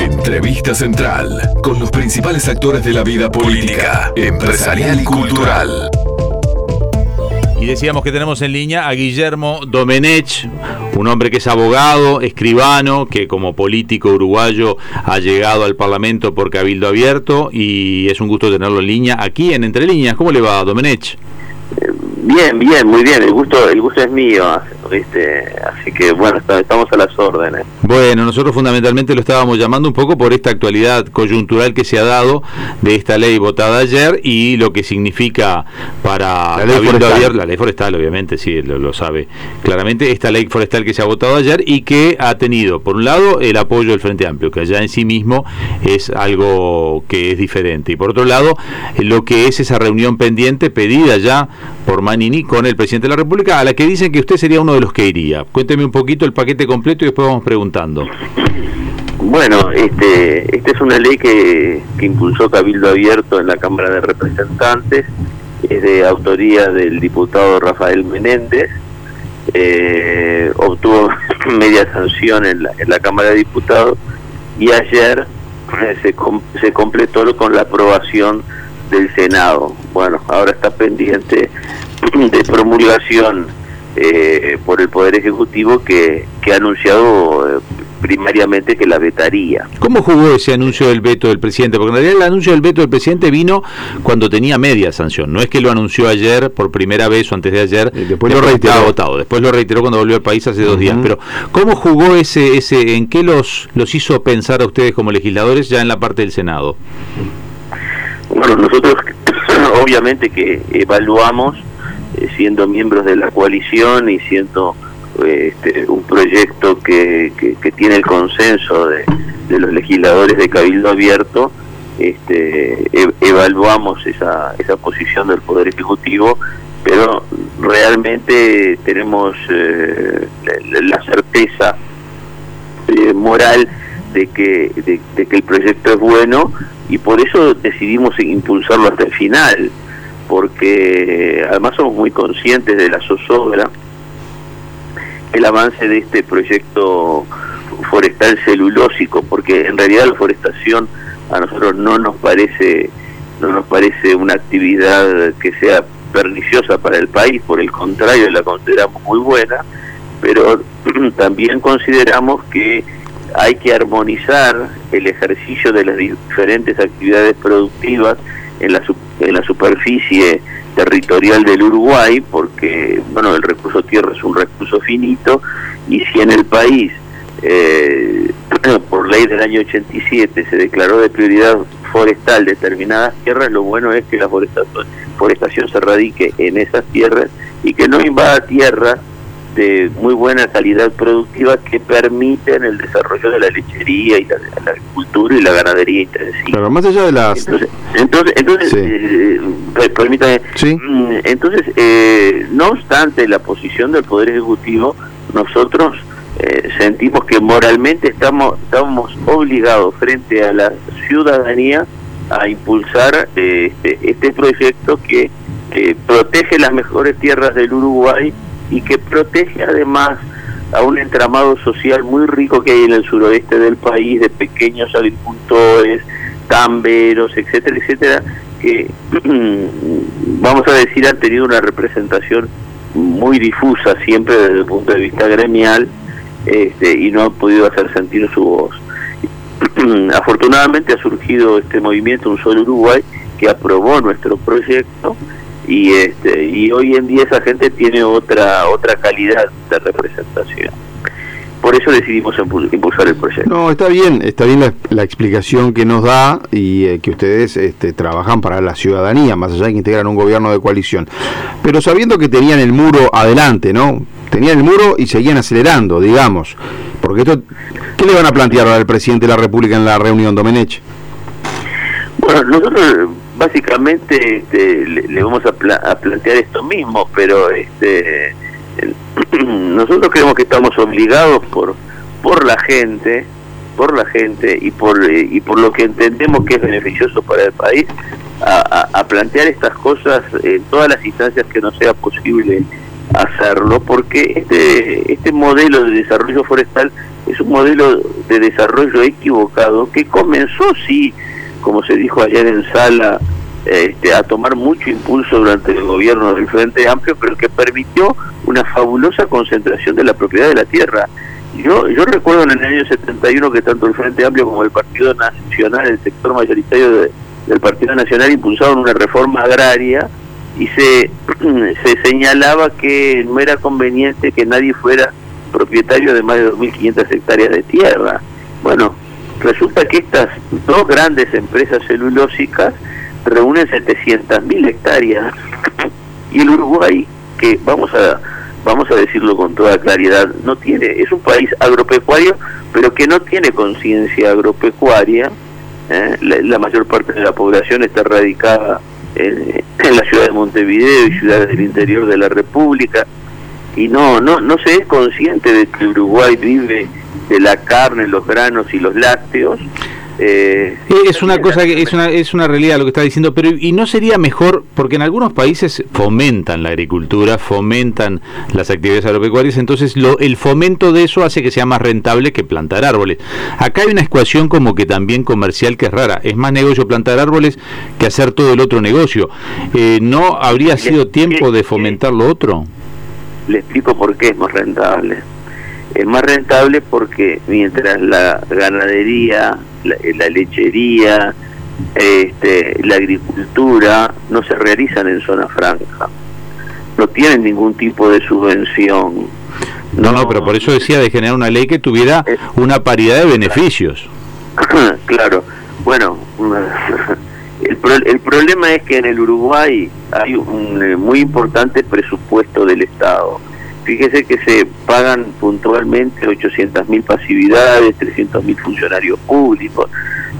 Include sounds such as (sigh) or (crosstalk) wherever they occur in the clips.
Entrevista central con los principales actores de la vida política, empresarial y cultural. Y decíamos que tenemos en línea a Guillermo Domenech, un hombre que es abogado, escribano, que como político uruguayo ha llegado al Parlamento por Cabildo Abierto y es un gusto tenerlo en línea aquí en Entre Líneas. ¿Cómo le va, Domenech? Bien, bien, muy bien. El gusto, el gusto es mío, ¿viste? Así que bueno, estamos a las órdenes. Bueno, nosotros fundamentalmente lo estábamos llamando un poco por esta actualidad coyuntural que se ha dado de esta ley votada ayer y lo que significa para la ley forestal, la ley forestal obviamente, sí, lo, lo, sabe claramente, esta ley forestal que se ha votado ayer y que ha tenido, por un lado, el apoyo del Frente Amplio, que allá en sí mismo es algo que es diferente, y por otro lado, lo que es esa reunión pendiente pedida ya por Manini con el presidente de la República, a la que dicen que usted sería uno de los que iría. Cuénteme un poquito el paquete completo y después vamos Bueno, este, esta es una ley que, impulsó Cabildo Abierto en la Cámara de Representantes, es de autoría del diputado Rafael Menéndez, eh, obtuvo (laughs) media sanción en la, en la Cámara de Diputados y ayer eh, se, se completó con la aprobación del Senado. Bueno, ahora está pendiente (clears throat) de promulgación eh, por el Poder Ejecutivo que, que ha anunciado eh, primariamente que la vetaría. ¿Cómo jugó ese anuncio del veto del presidente? Porque en realidad el anuncio del veto del presidente vino cuando tenía media sanción. No es que lo anunció ayer por primera vez o antes de ayer. Y después lo reiteró. Votado. Después lo reiteró cuando volvió al país hace dos uh -huh. días. Pero ¿cómo jugó ese, ese, en qué los, los hizo pensar a ustedes como legisladores ya en la parte del Senado? Bueno, nosotros (clears throat) obviamente que evaluamos siendo miembros de la coalición y siendo este, un proyecto que, que, tiene el consenso de, los legisladores de Cabildo Abierto, este, e evaluamos esa, esa posición del Poder Ejecutivo, pero realmente tenemos eh, la, certeza eh, moral de que, de que el proyecto es bueno y por eso decidimos impulsarlo hasta el final, porque además somos muy conscientes de la zozobra el avance de este proyecto forestal celulósico, porque en realidad la forestación a nosotros no nos parece no nos parece una actividad que sea perniciosa para el país, por el contrario la consideramos muy buena, pero (clears throat) también consideramos que hay que armonizar el ejercicio de las diferentes actividades productivas en la, en la superficie territorial del Uruguay, porque bueno el recurso tierra es un recurso finito, y si en el país, eh, por ley del año 87, se declaró de prioridad forestal determinadas tierras, lo bueno es que la forestación, forestación se radique en esas tierras y que no invada tierras de muy buena calidad productiva que permiten el desarrollo de la lechería y la, la agricultura y la ganadería intensiva. Pero más allá de las... Entonces, entonces, entonces sí. eh, permítame, ¿Sí? entonces, eh, no obstante la posición del Poder Ejecutivo, nosotros eh, sentimos que moralmente estamos, estamos obligados frente a la ciudadanía a impulsar eh, este, este proyecto que protege las mejores tierras del Uruguay y que protege además a un entramado social muy rico que hay en el suroeste del país, de pequeños agricultores, tamberos, etcétera, etcétera, que (clears throat) vamos a decir han tenido una representación muy difusa siempre desde el punto de vista gremial este, y no han podido hacer sentir su voz. (clears throat) Afortunadamente ha surgido este movimiento Un Solo Uruguay que aprobó nuestro proyecto y este y hoy en día esa gente tiene otra otra calidad de representación por eso decidimos impulsar el proyecto. No, está bien, está bien la, la explicación que nos da y eh, que ustedes este, trabajan para la ciudadanía, más allá de que integran un gobierno de coalición. Pero sabiendo que tenían el muro adelante, ¿no? Tenían el muro y seguían acelerando, digamos. Porque esto, ¿qué le van a plantear al presidente de la República en la reunión, Domenech? Bueno, nosotros básicamente este, le, vamos a, pla a, plantear esto mismo, pero este (clears throat) nosotros creemos que estamos obligados por por la gente, por la gente y por eh, y por lo que entendemos que es beneficioso para el país a, a, a plantear estas cosas en todas las instancias que no sea posible hacerlo, porque este este modelo de desarrollo forestal es un modelo de desarrollo equivocado que comenzó, sí, como se dijo ayer en sala, este, a tomar mucho impulso durante el gobierno del Frente Amplio, pero que permitió una fabulosa concentración de la propiedad de la tierra. Yo, yo recuerdo en el año 71 que tanto el Frente Amplio como el Partido Nacional, el sector mayoritario del Partido Nacional, impulsaron una reforma agraria y se, (clears throat) se señalaba que no era conveniente que nadie fuera propietario de más de 2.500 hectáreas de tierra. Bueno, resulta que estas dos grandes empresas celulósicas reúnen 700.000 hectáreas y el Uruguay, que vamos a vamos a decirlo con toda claridad, no tiene es un país agropecuario, pero que no tiene conciencia agropecuaria. ¿eh? La, mayor parte de la población está radicada en, en la ciudad de Montevideo y ciudades del interior de la República y no no no se es consciente de que Uruguay vive de la carne, los granos y los lácteos eh, es una cosa que es una, es una realidad lo que está diciendo, pero y no sería mejor, porque en algunos países fomentan la agricultura, fomentan las actividades agropecuarias, entonces lo, el fomento de eso hace que sea más rentable que plantar árboles. Acá hay una ecuación como que también comercial que es rara, es más negocio plantar árboles que hacer todo el otro negocio. Eh, ¿No habría sido tiempo de fomentar lo otro? Le explico por qué es más rentable es más rentable porque mientras la ganadería, la, lechería, este, la agricultura no se realizan en zona franca, no tienen ningún tipo de subvención. No, no, pero por eso decía de generar una ley que tuviera una paridad de beneficios. (laughs) claro, bueno, (laughs) el, el problema es que en el Uruguay hay un eh, muy importante presupuesto del Estado Fíjese que se pagan puntualmente 800.000 pasividades, 300.000 funcionarios públicos,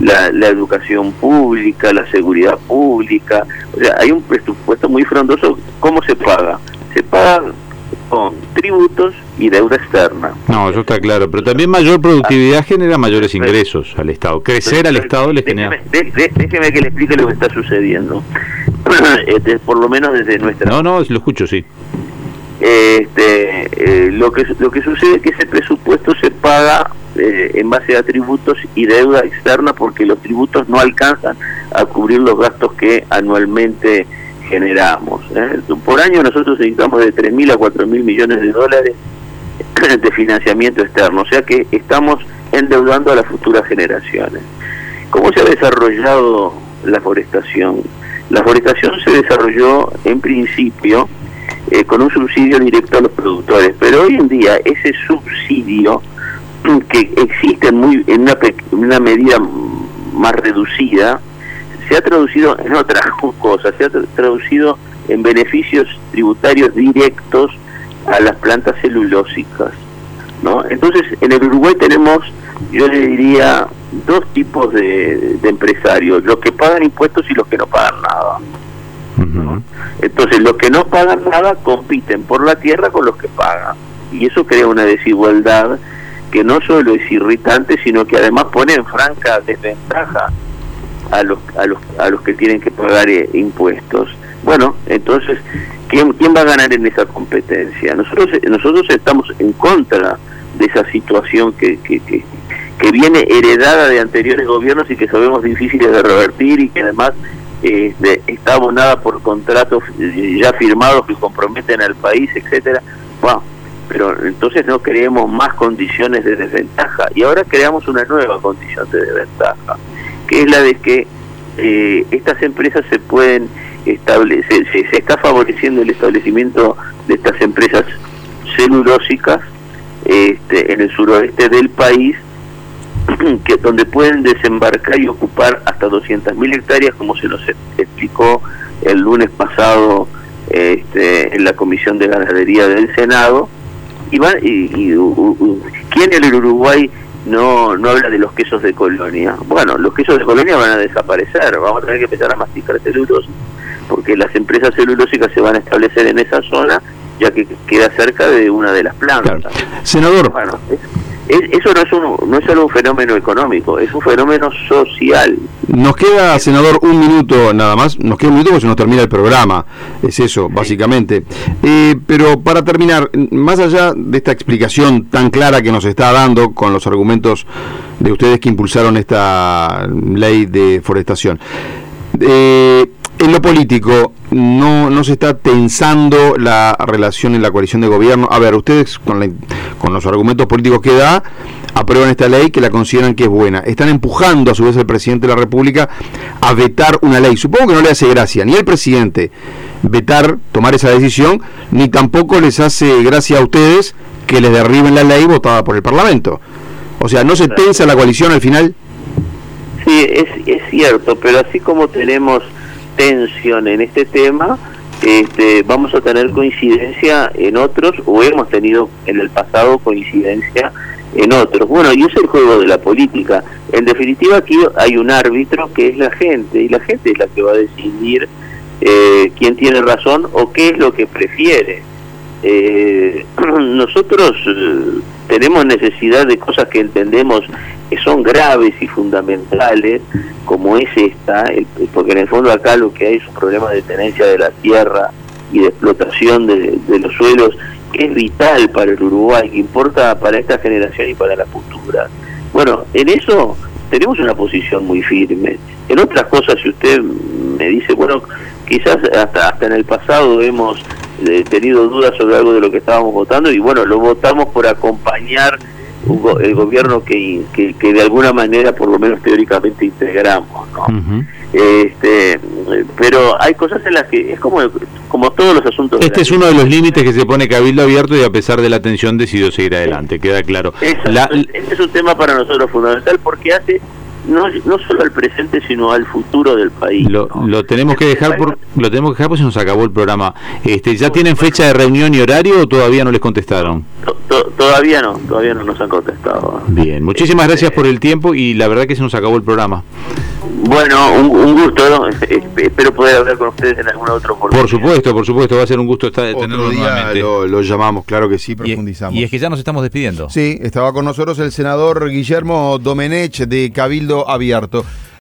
la, educación pública, la seguridad pública. O sea, hay un presupuesto muy frondoso. ¿Cómo se paga? Se paga con tributos y deuda externa. No, eso está claro, pero también mayor productividad genera mayores ingresos al Estado. Crecer al Estado le genera... Déjeme, que le explique lo que está sucediendo, (clears throat) este, por lo menos desde nuestra... No, no, lo escucho, sí. Este, eh, lo que lo que sucede es que ese presupuesto se paga eh, en base a tributos y deuda externa porque los tributos no alcanzan a cubrir los gastos que anualmente generamos. ¿eh? Por año nosotros necesitamos de 3.000 a 4.000 millones de dólares (clears throat) de financiamiento externo, o sea que estamos endeudando a las futuras generaciones. ¿Cómo se ha desarrollado la forestación? La forestación se desarrolló en principio eh, con un subsidio directo a los productores. Pero hoy en día ese subsidio que existe muy en una, una medida más reducida, se ha traducido en otras (laughs) cosas, se ha traducido en beneficios tributarios directos a las plantas celulósicas. ¿no? Entonces, en el Uruguay tenemos, yo le diría, dos tipos de, de empresarios, los que pagan impuestos y los que no pagan nada. Entonces los que no pagan nada compiten por la tierra con los que pagan. Y eso crea una desigualdad que no solo es irritante, sino que además pone en franca desventaja a los, a los, a los que tienen que pagar eh, impuestos. Bueno, entonces, ¿quién, ¿quién va a ganar en esa competencia? Nosotros, nosotros estamos en contra de esa situación que, que, que, que viene heredada de anteriores gobiernos y que sabemos difíciles de revertir y que además este, está abonada por contratos ya firmados que comprometen al país, etcétera. Bueno, pero entonces no creemos más condiciones de desventaja y ahora creamos una nueva condición de desventaja, que es la de que eh, estas empresas se pueden establecer, se, se, está favoreciendo el establecimiento de estas empresas celulósicas este, en el suroeste del país que donde pueden desembarcar y ocupar hasta 200.000 hectáreas, como se nos explicó el lunes pasado este, en la Comisión de Ganadería del Senado. Y, y, ¿quién en el Uruguay no, no habla de los quesos de colonia? Bueno, los quesos de colonia van a desaparecer, vamos a tener que empezar a masticar celulosa, porque las empresas celulósicas se van a establecer en esa zona, ya que queda cerca de una de las plantas. Senador. Bueno, eso no es, un, no es solo un fenómeno económico, es un fenómeno social. Nos queda, senador, un minuto nada más. Nos queda un minuto porque se nos termina el programa. Es eso, básicamente. Eh, pero para terminar, más allá de esta explicación tan clara que nos está dando con los argumentos de ustedes que impulsaron esta ley de forestación, eh, en lo político, no, no se está tensando la relación en la coalición de gobierno. A ver, ustedes con, con los argumentos políticos que da, aprueban esta ley que la consideran que es buena. Están empujando a su vez al presidente de la República a vetar una ley. Supongo que no le hace gracia ni al presidente vetar, tomar esa decisión, ni tampoco les hace gracia a ustedes que les derriben la ley votada por el Parlamento. O sea, ¿no se tensa la coalición al final? Sí, es, es cierto, pero así como tenemos tensión en este tema, este, vamos a tener coincidencia en otros o hemos tenido en el pasado coincidencia en otros. Bueno, y es el juego de la política. En definitiva aquí hay un árbitro que es la gente y la gente es la que va a decidir eh, quién tiene razón o qué es lo que prefiere. Eh, (clears throat) nosotros eh, tenemos necesidad de cosas que entendemos que son graves y fundamentales, como es esta, porque en el fondo acá lo que hay es un problema de tenencia de la tierra y de explotación de, los suelos, que es vital para el Uruguay, que importa para esta generación y para la futura. Bueno, en eso tenemos una posición muy firme. En otras cosas, si usted me dice, bueno, quizás hasta, hasta en el pasado hemos eh, tenido dudas sobre algo de lo que estábamos votando y bueno, lo votamos por acompañar el gobierno que, que, de alguna manera por lo menos teóricamente integramos ¿no? este pero hay cosas en las que es como como todos los asuntos este es uno de los límites que se pone cabildo abierto y a pesar de la tensión decidió seguir adelante queda claro. Este es un tema para nosotros fundamental porque hace no, no solo al presente sino al futuro del país lo, lo tenemos que dejar por lo tenemos que dejar porque se nos acabó el programa. Este ya tienen fecha de reunión y horario o todavía no les contestaron todavía no todavía no nos han contestado. Bien muchísimas gracias por el tiempo y la verdad que se nos acabó el programa bueno, un, gusto, espero poder hablar con ustedes en algún otro oportunidad. Por supuesto, por supuesto, va a ser un gusto estar, tenerlo nuevamente. Lo, llamamos, claro que sí, profundizamos. Y, es que ya nos estamos despidiendo. Sí, estaba con nosotros el senador Guillermo Domenech de Cabildo Abierto.